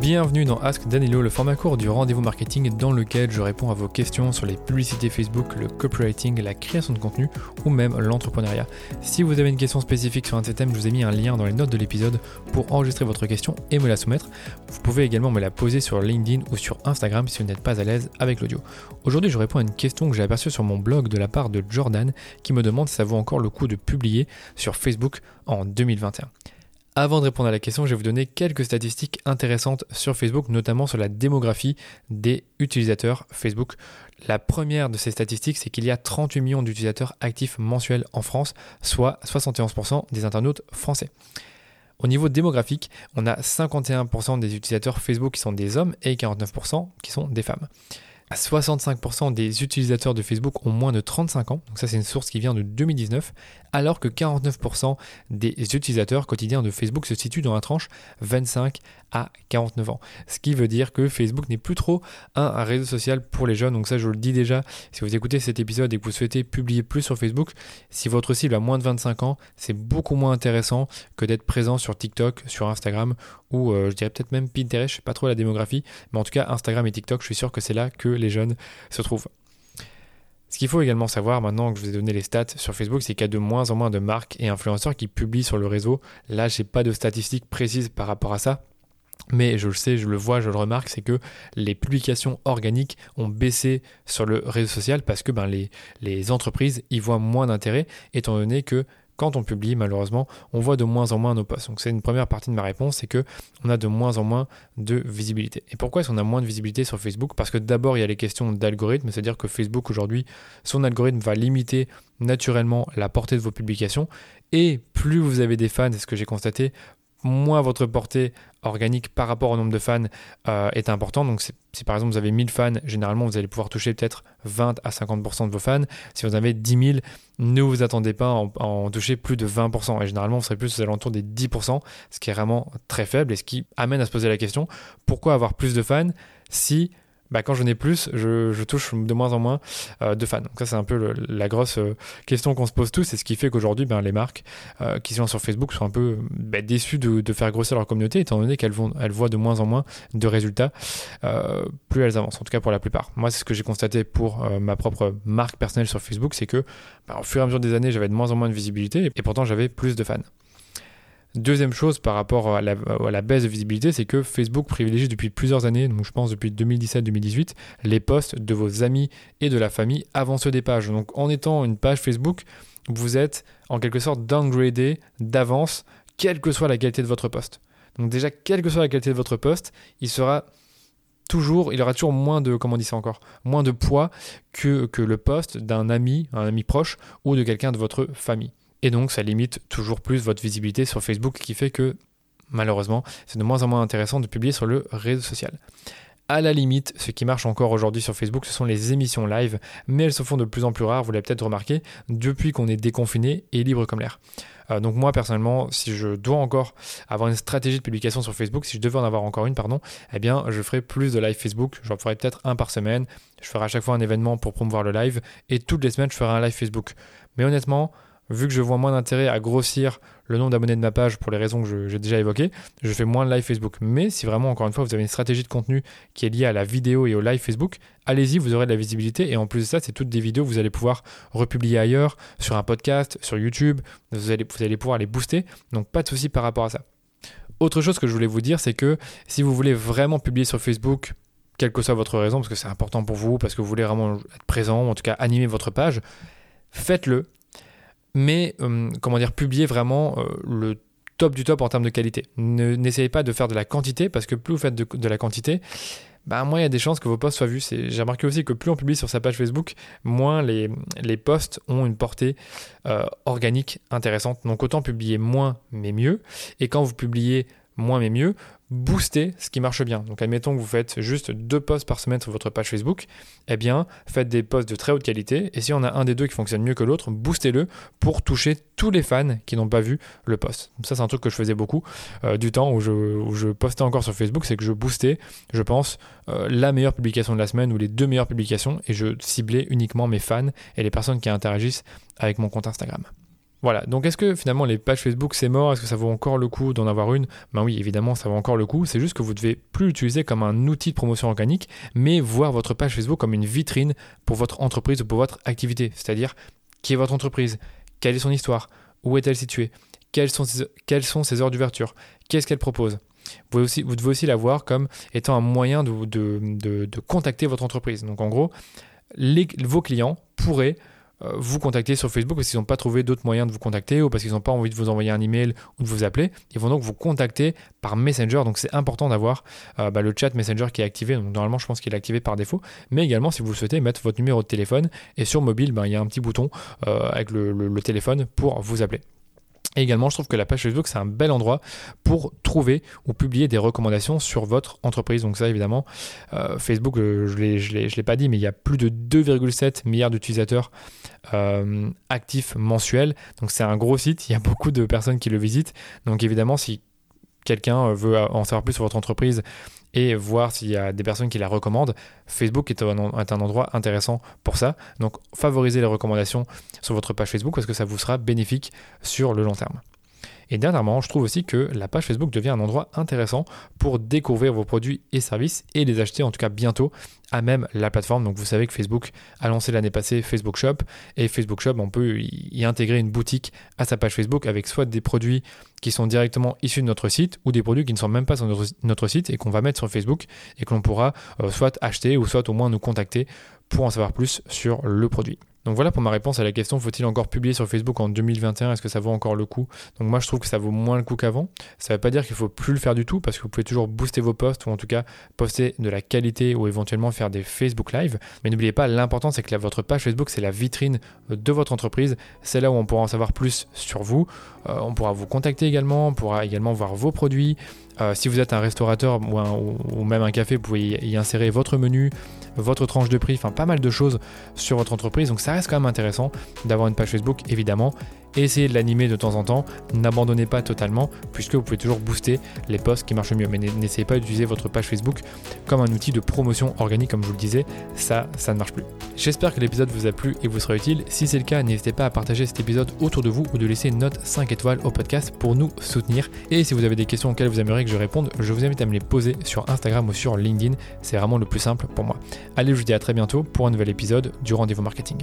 Bienvenue dans Ask Danilo, le format court du rendez-vous marketing dans lequel je réponds à vos questions sur les publicités Facebook, le copywriting, la création de contenu ou même l'entrepreneuriat. Si vous avez une question spécifique sur un de ces thèmes, je vous ai mis un lien dans les notes de l'épisode pour enregistrer votre question et me la soumettre. Vous pouvez également me la poser sur LinkedIn ou sur Instagram si vous n'êtes pas à l'aise avec l'audio. Aujourd'hui, je réponds à une question que j'ai aperçue sur mon blog de la part de Jordan qui me demande si ça vaut encore le coup de publier sur Facebook en 2021. Avant de répondre à la question, je vais vous donner quelques statistiques intéressantes sur Facebook, notamment sur la démographie des utilisateurs Facebook. La première de ces statistiques, c'est qu'il y a 38 millions d'utilisateurs actifs mensuels en France, soit 71% des internautes français. Au niveau démographique, on a 51% des utilisateurs Facebook qui sont des hommes et 49% qui sont des femmes. 65% des utilisateurs de Facebook ont moins de 35 ans, donc ça c'est une source qui vient de 2019, alors que 49% des utilisateurs quotidiens de Facebook se situent dans la tranche 25 à 49 ans. Ce qui veut dire que Facebook n'est plus trop un, réseau social pour les jeunes, donc ça je le dis déjà, si vous écoutez cet épisode et que vous souhaitez publier plus sur Facebook, si votre cible a moins de 25 ans, c'est beaucoup moins intéressant que d'être présent sur TikTok, sur Instagram ou euh, je dirais peut-être même Pinterest, je sais pas trop la démographie, mais en tout cas Instagram et TikTok, je suis sûr que c'est là que les jeunes se trouvent. Ce qu'il faut également savoir maintenant que je vous ai donné les stats sur Facebook, c'est qu'il y a de moins en moins de marques et influenceurs qui publient sur le réseau. Là, j'ai pas de statistiques précises par rapport à ça. Mais je le sais, je le vois, je le remarque, c'est que les publications organiques ont baissé sur le réseau social parce que ben, les, les entreprises y voient moins d'intérêt, étant donné que quand on publie, malheureusement, on voit de moins en moins nos posts. Donc c'est une première partie de ma réponse, c'est que on a de moins en moins de visibilité. Et pourquoi est-ce qu'on a moins de visibilité sur Facebook? Parce que d'abord, il y a les questions d'algorithme, c'est-à-dire que Facebook aujourd'hui, son algorithme va limiter naturellement la portée de vos publications. Et plus vous avez des fans, c'est ce que j'ai constaté, moins votre portée organique par rapport au nombre de fans euh, est important. Donc si par exemple vous avez 1000 fans, généralement vous allez pouvoir toucher peut-être 20 à 50% de vos fans. Si vous avez 10 000, ne vous attendez pas à en, toucher plus de 20%. Et généralement vous serez plus aux alentours des 10%, ce qui est vraiment très faible et ce qui amène à se poser la question, pourquoi avoir plus de fans si bah, quand je n'ai plus, je, touche de moins en moins euh, de fans. Donc ça, c'est un peu la grosse euh, question qu'on se pose tous, et ce qui fait qu'aujourd'hui, ben, les marques euh, qui sont sur Facebook sont un peu ben, déçues de, faire grossir leur communauté, étant donné qu'elles elles voient de moins en moins de résultats plus elles avancent, en tout cas pour la plupart. Moi, c'est ce que j'ai constaté pour ma propre marque personnelle sur Facebook, c'est que ben, au fur et à mesure des années, j'avais de moins en moins de visibilité, et pourtant j'avais plus de fans. Deuxième chose par rapport à la, baisse de visibilité, c'est que Facebook privilégie depuis plusieurs années, donc je pense depuis 2017-2018, les posts de vos amis et de la famille avant ceux des pages. Donc en étant une page Facebook, vous êtes en quelque sorte downgradé d'avance, quelle que soit la qualité de votre post. Donc déjà, quelle que soit la qualité de votre post, il sera toujours, il aura toujours moins de, comment dit encore, moins de poids que, que le post d'un ami, un ami proche ou de quelqu'un de votre famille. Et donc ça limite toujours plus votre visibilité sur Facebook qui fait que malheureusement c'est de moins en moins intéressant de publier sur le réseau social. À la limite, ce qui marche encore aujourd'hui sur Facebook, ce sont les émissions live, mais elles se font de plus en plus rares, vous l'avez peut-être remarqué, depuis qu'on est déconfiné et libre comme l'air. Euh, donc moi personnellement, si je dois encore avoir une stratégie de publication sur Facebook, si je devais en avoir encore une, pardon, eh bien je ferai plus de live Facebook, j'en ferai peut-être un par semaine, je ferai à chaque fois un événement pour promouvoir le live, et toutes les semaines je ferai un live Facebook. Mais honnêtement, vu que je vois moins d'intérêt à grossir le nombre d'abonnés de ma page pour les raisons que j'ai déjà évoquées, je fais moins de live Facebook. Mais si vraiment, encore une fois, vous avez une stratégie de contenu qui est liée à la vidéo et au live Facebook, allez-y, vous aurez de la visibilité. Et en plus de ça, c'est toutes des vidéos que vous allez pouvoir republier ailleurs, sur un podcast, sur YouTube. Vous allez, pouvoir les booster. Donc pas de souci par rapport à ça. Autre chose que je voulais vous dire, c'est que si vous voulez vraiment publier sur Facebook, quelle que soit votre raison, parce que c'est important pour vous, parce que vous voulez vraiment être présent, en tout cas animer votre page, faites-le mais euh, comment dire, publier vraiment euh, le top du top en termes de qualité. N'essayez pas de faire de la quantité, parce que plus vous faites de, la quantité, bah, moins il y a des chances que vos posts soient vus. J'ai remarqué aussi que plus on publie sur sa page Facebook, moins les, les posts ont une portée euh, organique intéressante. Donc autant publier moins mais mieux. Et quand vous publiez moins mais mieux, booster ce qui marche bien. Donc admettons que vous faites juste deux posts par semaine sur votre page Facebook, eh bien faites des posts de très haute qualité et si on a un des deux qui fonctionne mieux que l'autre, boostez-le pour toucher tous les fans qui n'ont pas vu le post. Ça c'est un truc que je faisais beaucoup euh, du temps où je, postais encore sur Facebook, c'est que je boostais, je pense, euh, la meilleure publication de la semaine ou les deux meilleures publications et je ciblais uniquement mes fans et les personnes qui interagissent avec mon compte Instagram. Voilà, donc est-ce que finalement les pages Facebook c'est mort? Est-ce que ça vaut encore le coup d'en avoir une? Ben oui, évidemment, ça vaut encore le coup. C'est juste que vous devez plus l'utiliser comme un outil de promotion organique, mais voir votre page Facebook comme une vitrine pour votre entreprise ou pour votre activité. C'est-à-dire, qui est votre entreprise? Quelle est son histoire? Où est-elle située? Quelles sont, ses, heures d'ouverture? Qu'est-ce qu'elle propose? Vous, devez aussi la voir comme étant un moyen de, de, de, contacter votre entreprise. Donc en gros, vos clients pourraient vous contacter sur Facebook parce qu'ils n'ont pas trouvé d'autres moyens de vous contacter ou parce qu'ils n'ont pas envie de vous envoyer un email ou de vous appeler. Ils vont donc vous contacter par Messenger. Donc c'est important d'avoir euh, bah, le chat Messenger qui est activé. Donc normalement, je pense qu'il est activé par défaut. Mais également, si vous le souhaitez, mettre votre numéro de téléphone. Et sur mobile, ben, il y a un petit bouton euh, avec le téléphone pour vous appeler. Et également, je trouve que la page Facebook, c'est un bel endroit pour trouver ou publier des recommandations sur votre entreprise. Donc ça, évidemment, euh, Facebook, euh, je ne l'ai pas dit, mais il y a plus de 2,7 milliards d'utilisateurs euh, actifs mensuels. Donc c'est un gros site, il y a beaucoup de personnes qui le visitent. Donc évidemment, si quelqu'un veut en savoir plus sur votre entreprise et voir s'il y a des personnes qui la recommandent, Facebook est un, endroit intéressant pour ça. Donc favorisez les recommandations sur votre page Facebook parce que ça vous sera bénéfique sur le long terme. Et dernièrement, je trouve aussi que la page Facebook devient un endroit intéressant pour découvrir vos produits et services et les acheter en tout cas bientôt à même la plateforme. Donc vous savez que Facebook a lancé l'année passée Facebook Shop et Facebook Shop, on peut y intégrer une boutique à sa page Facebook avec soit des produits qui sont directement issus de notre site ou des produits qui ne sont même pas sur notre, site et qu'on va mettre sur Facebook et que l'on pourra euh, soit acheter ou soit au moins nous contacter pour en savoir plus sur le produit. Donc voilà pour ma réponse à la question faut-il encore publier sur Facebook en 2021 Est-ce que ça vaut encore le coup? Donc moi je trouve que ça vaut moins le coup qu'avant. Ça ne veut pas dire qu'il faut plus le faire du tout parce que vous pouvez toujours booster vos posts ou en tout cas poster de la qualité ou éventuellement faire des Facebook Live. Mais n'oubliez pas, l'important c'est que votre page Facebook c'est la vitrine de votre entreprise. C'est là où on pourra en savoir plus sur vous. Euh, on pourra vous contacter également, on pourra également voir vos produits. Euh, si vous êtes un restaurateur ou, ou, même un café, vous pouvez y insérer votre menu, votre tranche de prix, enfin pas mal de choses sur votre entreprise. Donc ça reste quand même intéressant d'avoir une page Facebook, évidemment essayez de l'animer de temps en temps, n'abandonnez pas totalement, puisque vous pouvez toujours booster les posts qui marchent mieux. Mais n'essayez pas d'utiliser votre page Facebook comme un outil de promotion organique, comme je vous le disais, ça, ça ne marche plus. J'espère que l'épisode vous a plu et vous sera utile. Si c'est le cas, n'hésitez pas à partager cet épisode autour de vous ou de laisser une note 5 étoiles au podcast pour nous soutenir. Et si vous avez des questions auxquelles vous aimeriez que je réponde, je vous invite à me les poser sur Instagram ou sur LinkedIn. C'est vraiment le plus simple pour moi. Allez, je vous dis à très bientôt pour un nouvel épisode du rendez-vous marketing.